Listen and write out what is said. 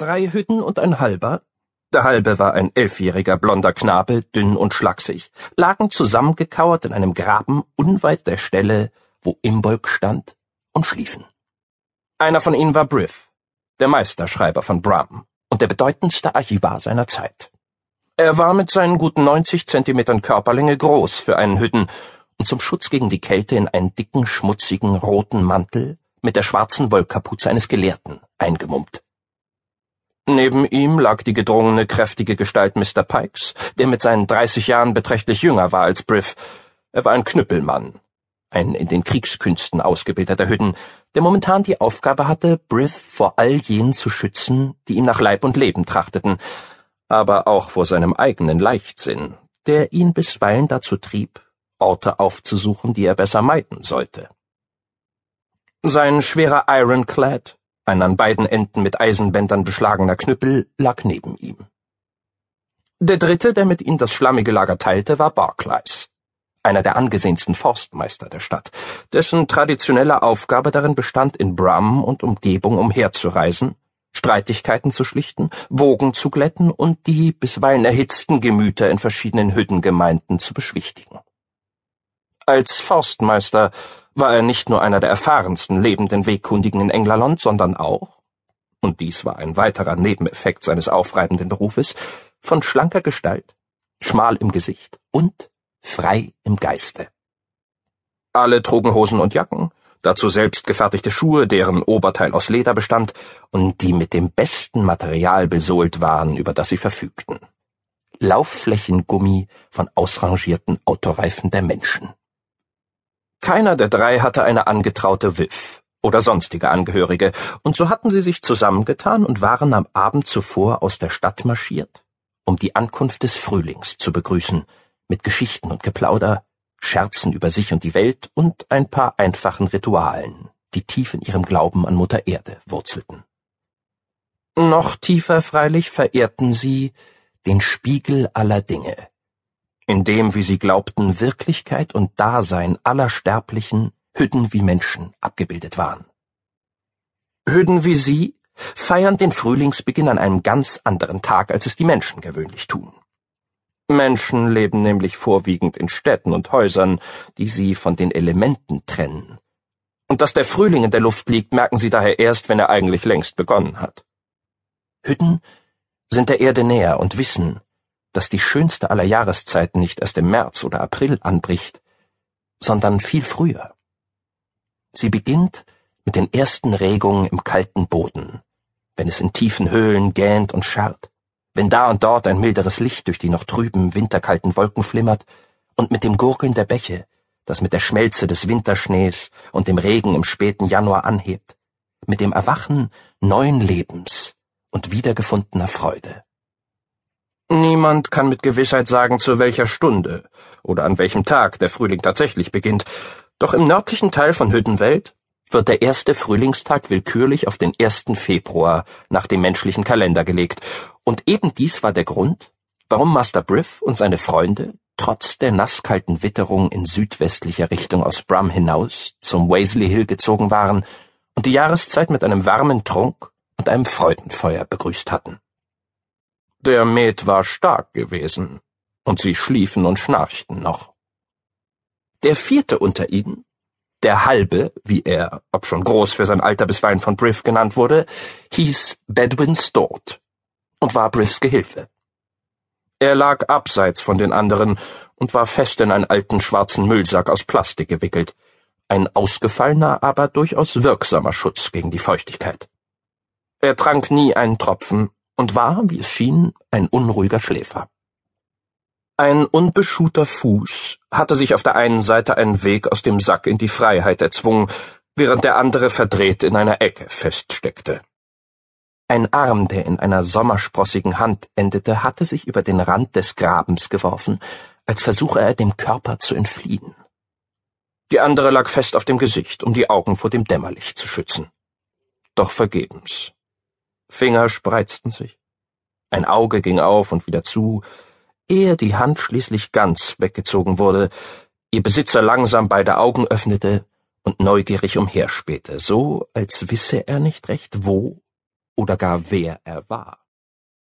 Drei Hütten und ein halber, der halbe war ein elfjähriger blonder Knabe, dünn und schlaksig, lagen zusammengekauert in einem Graben unweit der Stelle, wo Imbolg stand, und schliefen. Einer von ihnen war Briff, der Meisterschreiber von Brum und der bedeutendste Archivar seiner Zeit. Er war mit seinen guten 90 Zentimetern Körperlänge groß für einen Hütten und zum Schutz gegen die Kälte in einen dicken, schmutzigen, roten Mantel mit der schwarzen Wollkapuze eines Gelehrten eingemummt. Neben ihm lag die gedrungene, kräftige Gestalt Mr. Pikes, der mit seinen dreißig Jahren beträchtlich jünger war als Briff. Er war ein Knüppelmann, ein in den Kriegskünsten ausgebildeter Hütten, der momentan die Aufgabe hatte, Briff vor all jenen zu schützen, die ihm nach Leib und Leben trachteten, aber auch vor seinem eigenen Leichtsinn, der ihn bisweilen dazu trieb, Orte aufzusuchen, die er besser meiden sollte. Sein schwerer Ironclad, ein an beiden Enden mit Eisenbändern beschlagener Knüppel lag neben ihm. Der dritte, der mit ihm das schlammige Lager teilte, war Barclays, einer der angesehensten Forstmeister der Stadt, dessen traditionelle Aufgabe darin bestand, in Brum und Umgebung umherzureisen, Streitigkeiten zu schlichten, Wogen zu glätten und die bisweilen erhitzten Gemüter in verschiedenen Hüttengemeinden zu beschwichtigen. Als Forstmeister war er nicht nur einer der erfahrensten lebenden Wegkundigen in Englerland, sondern auch, und dies war ein weiterer Nebeneffekt seines aufreibenden Berufes, von schlanker Gestalt, schmal im Gesicht und frei im Geiste. Alle trugen Hosen und Jacken, dazu selbst gefertigte Schuhe, deren Oberteil aus Leder bestand und die mit dem besten Material besohlt waren, über das sie verfügten. Laufflächengummi von ausrangierten Autoreifen der Menschen. Keiner der drei hatte eine angetraute Wiff oder sonstige Angehörige, und so hatten sie sich zusammengetan und waren am Abend zuvor aus der Stadt marschiert, um die Ankunft des Frühlings zu begrüßen, mit Geschichten und Geplauder, Scherzen über sich und die Welt und ein paar einfachen Ritualen, die tief in ihrem Glauben an Mutter Erde wurzelten. Noch tiefer freilich verehrten sie den Spiegel aller Dinge, in dem, wie sie glaubten, Wirklichkeit und Dasein aller Sterblichen, Hütten wie Menschen abgebildet waren. Hütten wie sie feiern den Frühlingsbeginn an einem ganz anderen Tag, als es die Menschen gewöhnlich tun. Menschen leben nämlich vorwiegend in Städten und Häusern, die sie von den Elementen trennen. Und dass der Frühling in der Luft liegt, merken sie daher erst, wenn er eigentlich längst begonnen hat. Hütten sind der Erde näher und wissen, dass die schönste aller Jahreszeiten nicht erst im März oder April anbricht, sondern viel früher. Sie beginnt mit den ersten Regungen im kalten Boden, wenn es in tiefen Höhlen gähnt und scharrt, wenn da und dort ein milderes Licht durch die noch trüben, winterkalten Wolken flimmert, und mit dem Gurgeln der Bäche, das mit der Schmelze des Winterschnees und dem Regen im späten Januar anhebt, mit dem Erwachen neuen Lebens und wiedergefundener Freude. Niemand kann mit Gewissheit sagen, zu welcher Stunde oder an welchem Tag der Frühling tatsächlich beginnt, doch im nördlichen Teil von Hüttenwelt wird der erste Frühlingstag willkürlich auf den 1. Februar nach dem menschlichen Kalender gelegt, und eben dies war der Grund, warum Master Briff und seine Freunde trotz der nasskalten Witterung in südwestlicher Richtung aus Brum hinaus zum Waisley Hill gezogen waren und die Jahreszeit mit einem warmen Trunk und einem Freudenfeuer begrüßt hatten. Der Met war stark gewesen, und sie schliefen und schnarchten noch. Der vierte unter ihnen, der Halbe, wie er, ob schon groß für sein Alter bisweilen von Briff genannt wurde, hieß Bedwin Stort und war Briffs Gehilfe. Er lag abseits von den anderen und war fest in einen alten schwarzen Müllsack aus Plastik gewickelt, ein ausgefallener, aber durchaus wirksamer Schutz gegen die Feuchtigkeit. Er trank nie einen Tropfen und war, wie es schien, ein unruhiger Schläfer. Ein unbeschuhter Fuß hatte sich auf der einen Seite einen Weg aus dem Sack in die Freiheit erzwungen, während der andere verdreht in einer Ecke feststeckte. Ein Arm, der in einer sommersprossigen Hand endete, hatte sich über den Rand des Grabens geworfen, als versuche er dem Körper zu entfliehen. Die andere lag fest auf dem Gesicht, um die Augen vor dem Dämmerlicht zu schützen. Doch vergebens. Finger spreizten sich. Ein Auge ging auf und wieder zu, ehe die Hand schließlich ganz weggezogen wurde, ihr Besitzer langsam beide Augen öffnete und neugierig umherspähte, so als wisse er nicht recht wo oder gar wer er war.